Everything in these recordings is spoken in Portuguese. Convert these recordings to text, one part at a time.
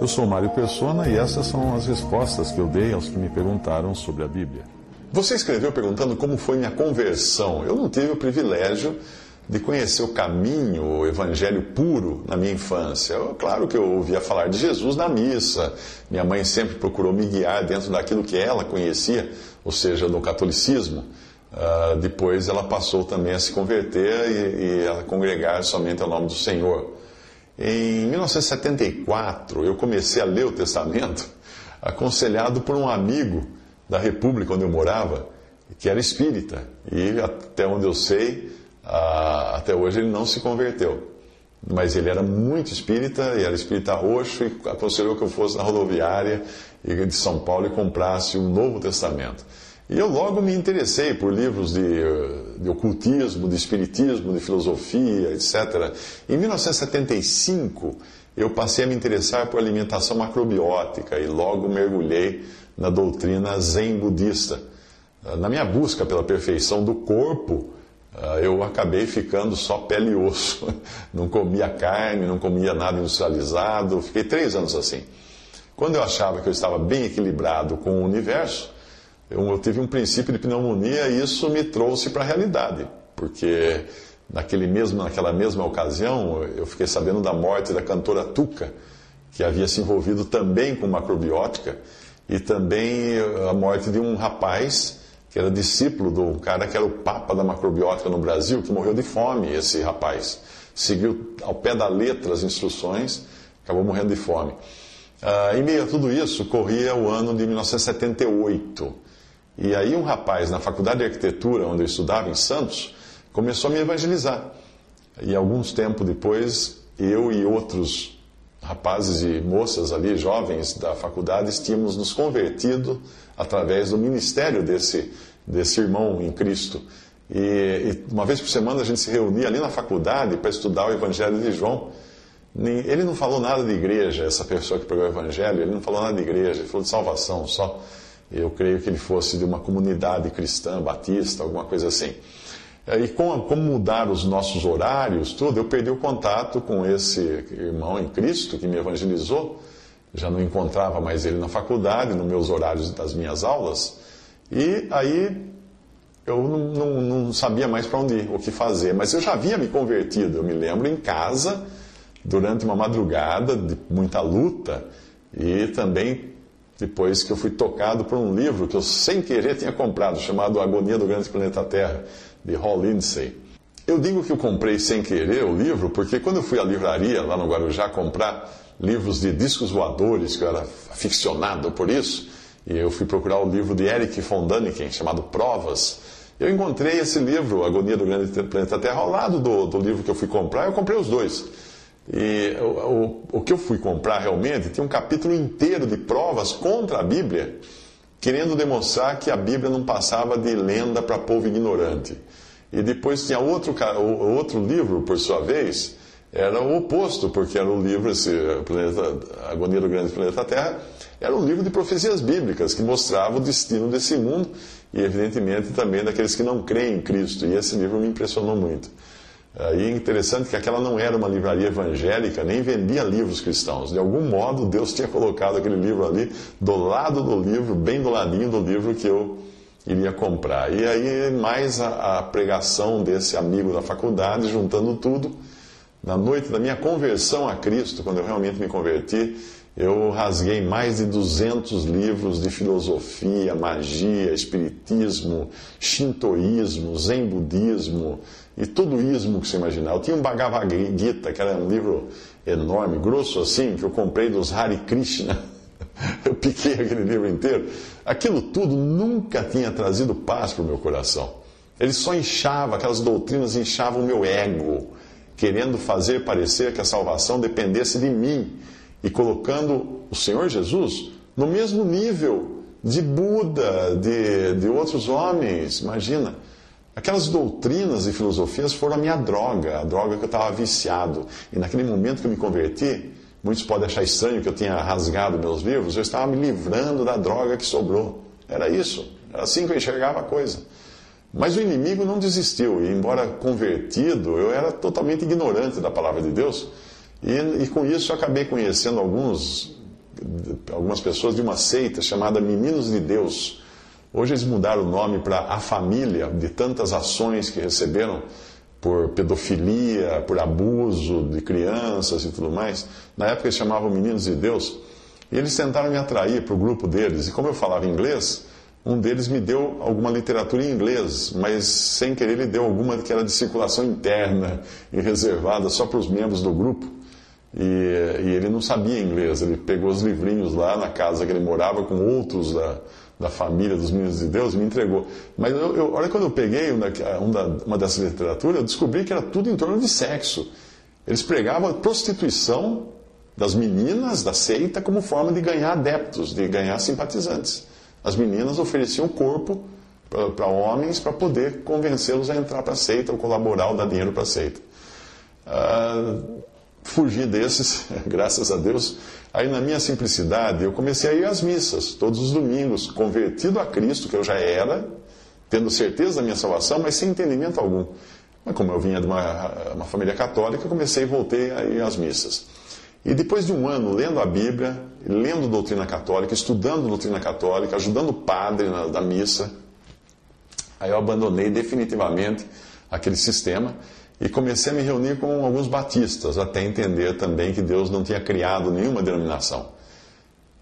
Eu sou Mário Persona e essas são as respostas que eu dei aos que me perguntaram sobre a Bíblia. Você escreveu perguntando como foi minha conversão. Eu não tive o privilégio de conhecer o caminho, o evangelho puro na minha infância. Eu, claro que eu ouvia falar de Jesus na missa. Minha mãe sempre procurou me guiar dentro daquilo que ela conhecia, ou seja, do catolicismo. Uh, depois ela passou também a se converter e, e a congregar somente ao nome do Senhor. Em 1974, eu comecei a ler o Testamento, aconselhado por um amigo da República onde eu morava, que era espírita. E até onde eu sei, até hoje ele não se converteu. Mas ele era muito espírita, e era espírita roxo, e aconselhou que eu fosse na rodoviária de São Paulo e comprasse o Novo Testamento. E eu logo me interessei por livros de, de ocultismo, de espiritismo, de filosofia, etc. Em 1975, eu passei a me interessar por alimentação macrobiótica e logo mergulhei na doutrina zen budista. Na minha busca pela perfeição do corpo, ah, eu acabei ficando só pele e osso. Não comia carne, não comia nada industrializado. Fiquei três anos assim. Quando eu achava que eu estava bem equilibrado com o universo, eu, eu tive um princípio de pneumonia e isso me trouxe para a realidade. Porque naquele mesmo, naquela mesma ocasião, eu fiquei sabendo da morte da cantora Tuca, que havia se envolvido também com macrobiótica, e também a morte de um rapaz que era discípulo do cara que era o papa da macrobiótica no Brasil, que morreu de fome, esse rapaz. Seguiu ao pé da letra as instruções, acabou morrendo de fome. Uh, em meio a tudo isso, corria o ano de 1978. E aí um rapaz na faculdade de arquitetura, onde eu estudava, em Santos, começou a me evangelizar. E alguns tempos depois, eu e outros rapazes e moças ali, jovens da faculdade, tínhamos nos convertido através do ministério desse, desse irmão em Cristo. E, e, uma vez por semana a gente se reunia ali na faculdade para estudar o Evangelho de João. Ele não falou nada de igreja, essa pessoa que pregou o Evangelho, ele não falou nada de igreja, ele falou de salvação só. Eu creio que ele fosse de uma comunidade cristã, batista, alguma coisa assim. E como, como mudar os nossos horários, tudo, eu perdi o contato com esse irmão em Cristo que me evangelizou já não encontrava mais ele na faculdade, nos meus horários das minhas aulas, e aí eu não, não, não sabia mais para onde ir, o que fazer. Mas eu já havia me convertido, eu me lembro, em casa, durante uma madrugada de muita luta, e também depois que eu fui tocado por um livro que eu sem querer tinha comprado, chamado Agonia do Grande Planeta Terra, de Hall Lindsay. Eu digo que eu comprei sem querer o livro, porque quando eu fui à livraria lá no Guarujá comprar livros de discos voadores, que eu era aficionado por isso, e eu fui procurar o livro de Eric von Däniken, chamado Provas. Eu encontrei esse livro, Agonia do Grande Planeta Terra, ao lado do, do livro que eu fui comprar, eu comprei os dois. E o, o, o que eu fui comprar realmente tinha um capítulo inteiro de provas contra a Bíblia, querendo demonstrar que a Bíblia não passava de lenda para povo ignorante. E depois tinha outro, outro livro, por sua vez, era o oposto, porque era o livro, esse planeta, Agonia do Grande Planeta Terra, era um livro de profecias bíblicas que mostrava o destino desse mundo e, evidentemente, também daqueles que não creem em Cristo. E esse livro me impressionou muito. E é interessante que aquela não era uma livraria evangélica, nem vendia livros cristãos. De algum modo, Deus tinha colocado aquele livro ali do lado do livro, bem do ladinho do livro que eu iria comprar. E aí, mais a, a pregação desse amigo da faculdade, juntando tudo na noite da minha conversão a Cristo, quando eu realmente me converti, eu rasguei mais de 200 livros de filosofia, magia, espiritismo, shintoísmo, zen budismo e todo ismo que você imaginar. Eu tinha um Bhagavad Gita, que era um livro enorme, grosso assim, que eu comprei dos Hare Krishna. Eu piquei aquele livro inteiro. Aquilo tudo nunca tinha trazido paz para o meu coração. Ele só inchava, aquelas doutrinas inchavam o meu ego querendo fazer parecer que a salvação dependesse de mim e colocando o Senhor Jesus no mesmo nível de Buda, de, de outros homens. Imagina. Aquelas doutrinas e filosofias foram a minha droga, a droga que eu estava viciado. E naquele momento que eu me converti, muitos podem achar estranho que eu tenha rasgado meus livros, eu estava me livrando da droga que sobrou. Era isso. Era assim que eu enxergava a coisa. Mas o inimigo não desistiu, e embora convertido, eu era totalmente ignorante da palavra de Deus, e, e com isso eu acabei conhecendo alguns, algumas pessoas de uma seita chamada Meninos de Deus. Hoje eles mudaram o nome para A Família, de tantas ações que receberam por pedofilia, por abuso de crianças e tudo mais. Na época eles chamavam Meninos de Deus, e eles tentaram me atrair para o grupo deles, e como eu falava inglês, um deles me deu alguma literatura em inglês, mas sem querer ele deu alguma que era de circulação interna e reservada só para os membros do grupo. E, e, ele não sabia inglês, ele pegou os livrinhos lá na casa que ele morava com outros da, da família dos meninos de Deus me entregou. Mas eu, eu, olha, quando eu peguei uma, uma dessas literaturas, eu descobri que era tudo em torno de sexo. Eles pregavam a prostituição das meninas da seita como forma de ganhar adeptos, de ganhar simpatizantes. As meninas ofereciam o corpo para homens para poder convencê-los a entrar para a seita ou colaborar ou dar dinheiro para a seita. Uh, fugi desses, graças a Deus. Aí, na minha simplicidade, eu comecei a ir às missas, todos os domingos, convertido a Cristo, que eu já era, tendo certeza da minha salvação, mas sem entendimento algum. Mas, como eu vinha de uma, uma família católica, comecei e voltei a ir às missas. E depois de um ano lendo a Bíblia, lendo doutrina católica, estudando doutrina católica, ajudando o padre na, da missa, aí eu abandonei definitivamente aquele sistema e comecei a me reunir com alguns batistas, até entender também que Deus não tinha criado nenhuma denominação.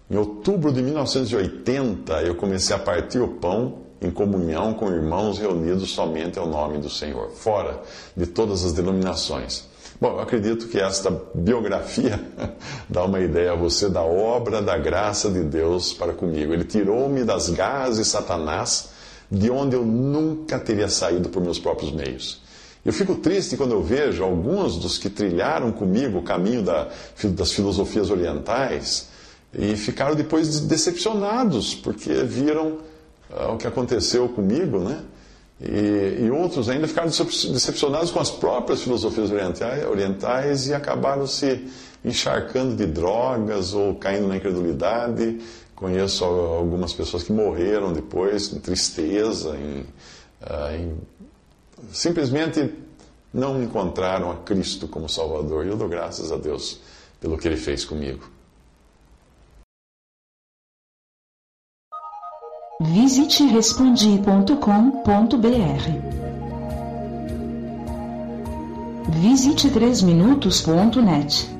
Em outubro de 1980, eu comecei a partir o pão em comunhão com irmãos reunidos somente ao nome do Senhor, fora de todas as denominações. Bom, eu acredito que esta biografia dá uma ideia a você da obra da graça de Deus para comigo. Ele tirou-me das garras de Satanás, de onde eu nunca teria saído por meus próprios meios. Eu fico triste quando eu vejo alguns dos que trilharam comigo o caminho da, das filosofias orientais e ficaram depois decepcionados, porque viram uh, o que aconteceu comigo, né? E, e, outros ainda ficaram decepcionados com as próprias filosofias orientais, orientais e acabaram se encharcando de drogas ou caindo na incredulidade. Conheço algumas pessoas que morreram depois em tristeza, em, uh, em, simplesmente não encontraram a Cristo como Salvador. E eu dou graças a Deus pelo que Ele fez comigo. Visite respondi.com.br. Visite 3minutos.net.